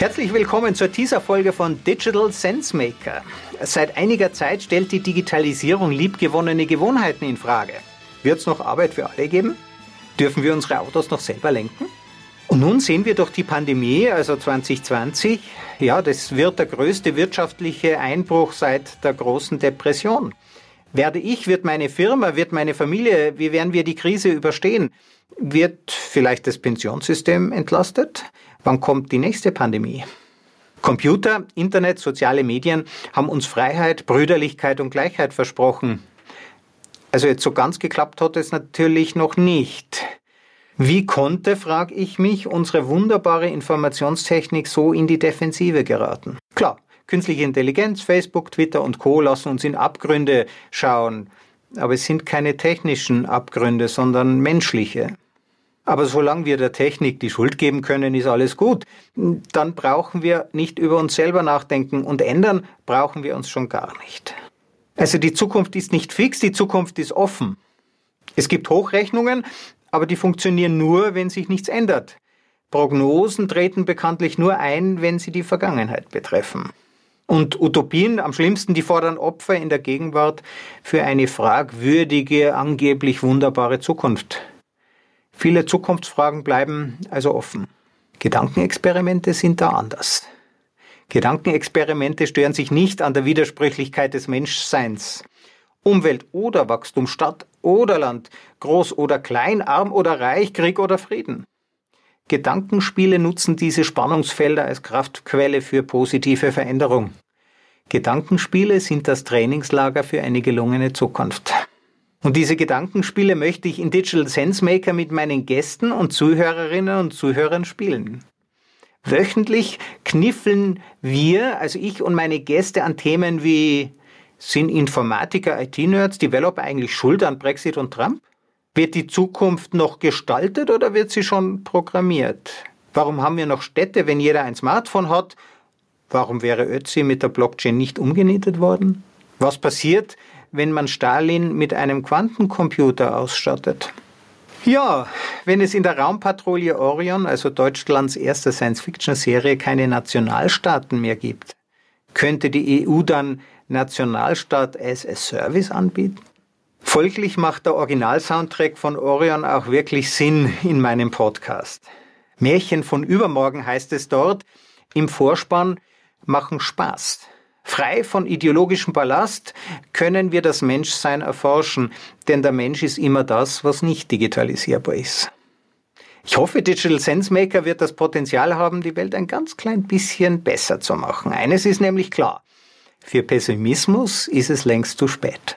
Herzlich willkommen zur Teaser-Folge von Digital Sense Maker. Seit einiger Zeit stellt die Digitalisierung liebgewonnene Gewohnheiten in Frage. Wird es noch Arbeit für alle geben? Dürfen wir unsere Autos noch selber lenken? Und nun sehen wir durch die Pandemie, also 2020, ja, das wird der größte wirtschaftliche Einbruch seit der großen Depression. Werde ich, wird meine Firma, wird meine Familie, wie werden wir die Krise überstehen? Wird vielleicht das Pensionssystem entlastet? Wann kommt die nächste Pandemie? Computer, Internet, soziale Medien haben uns Freiheit, Brüderlichkeit und Gleichheit versprochen. Also jetzt so ganz geklappt hat es natürlich noch nicht. Wie konnte, frage ich mich, unsere wunderbare Informationstechnik so in die Defensive geraten? Klar, künstliche Intelligenz, Facebook, Twitter und Co lassen uns in Abgründe schauen, aber es sind keine technischen Abgründe, sondern menschliche. Aber solange wir der Technik die Schuld geben können, ist alles gut. Dann brauchen wir nicht über uns selber nachdenken und ändern brauchen wir uns schon gar nicht. Also die Zukunft ist nicht fix, die Zukunft ist offen. Es gibt Hochrechnungen, aber die funktionieren nur, wenn sich nichts ändert. Prognosen treten bekanntlich nur ein, wenn sie die Vergangenheit betreffen. Und Utopien am schlimmsten, die fordern Opfer in der Gegenwart für eine fragwürdige, angeblich wunderbare Zukunft. Viele Zukunftsfragen bleiben also offen. Gedankenexperimente sind da anders. Gedankenexperimente stören sich nicht an der Widersprüchlichkeit des Menschseins. Umwelt oder Wachstum, Stadt oder Land, groß oder klein, arm oder reich, Krieg oder Frieden. Gedankenspiele nutzen diese Spannungsfelder als Kraftquelle für positive Veränderung. Gedankenspiele sind das Trainingslager für eine gelungene Zukunft. Und diese Gedankenspiele möchte ich in Digital Sense Maker mit meinen Gästen und Zuhörerinnen und Zuhörern spielen. Wöchentlich kniffeln wir, also ich und meine Gäste, an Themen wie sind Informatiker, IT-Nerds, Developer eigentlich schuld an Brexit und Trump? Wird die Zukunft noch gestaltet oder wird sie schon programmiert? Warum haben wir noch Städte, wenn jeder ein Smartphone hat? Warum wäre Ötzi mit der Blockchain nicht umgenietet worden? Was passiert, wenn man Stalin mit einem Quantencomputer ausstattet. Ja, wenn es in der Raumpatrouille Orion, also Deutschlands erster Science-Fiction-Serie, keine Nationalstaaten mehr gibt, könnte die EU dann Nationalstaat as a Service anbieten? Folglich macht der Originalsoundtrack von Orion auch wirklich Sinn in meinem Podcast. Märchen von übermorgen heißt es dort, im Vorspann machen Spaß. Frei von ideologischem Ballast können wir das Menschsein erforschen, denn der Mensch ist immer das, was nicht digitalisierbar ist. Ich hoffe, Digital Sense Maker wird das Potenzial haben, die Welt ein ganz klein bisschen besser zu machen. Eines ist nämlich klar. Für Pessimismus ist es längst zu spät.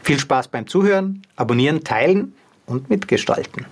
Viel Spaß beim Zuhören, Abonnieren, Teilen und Mitgestalten.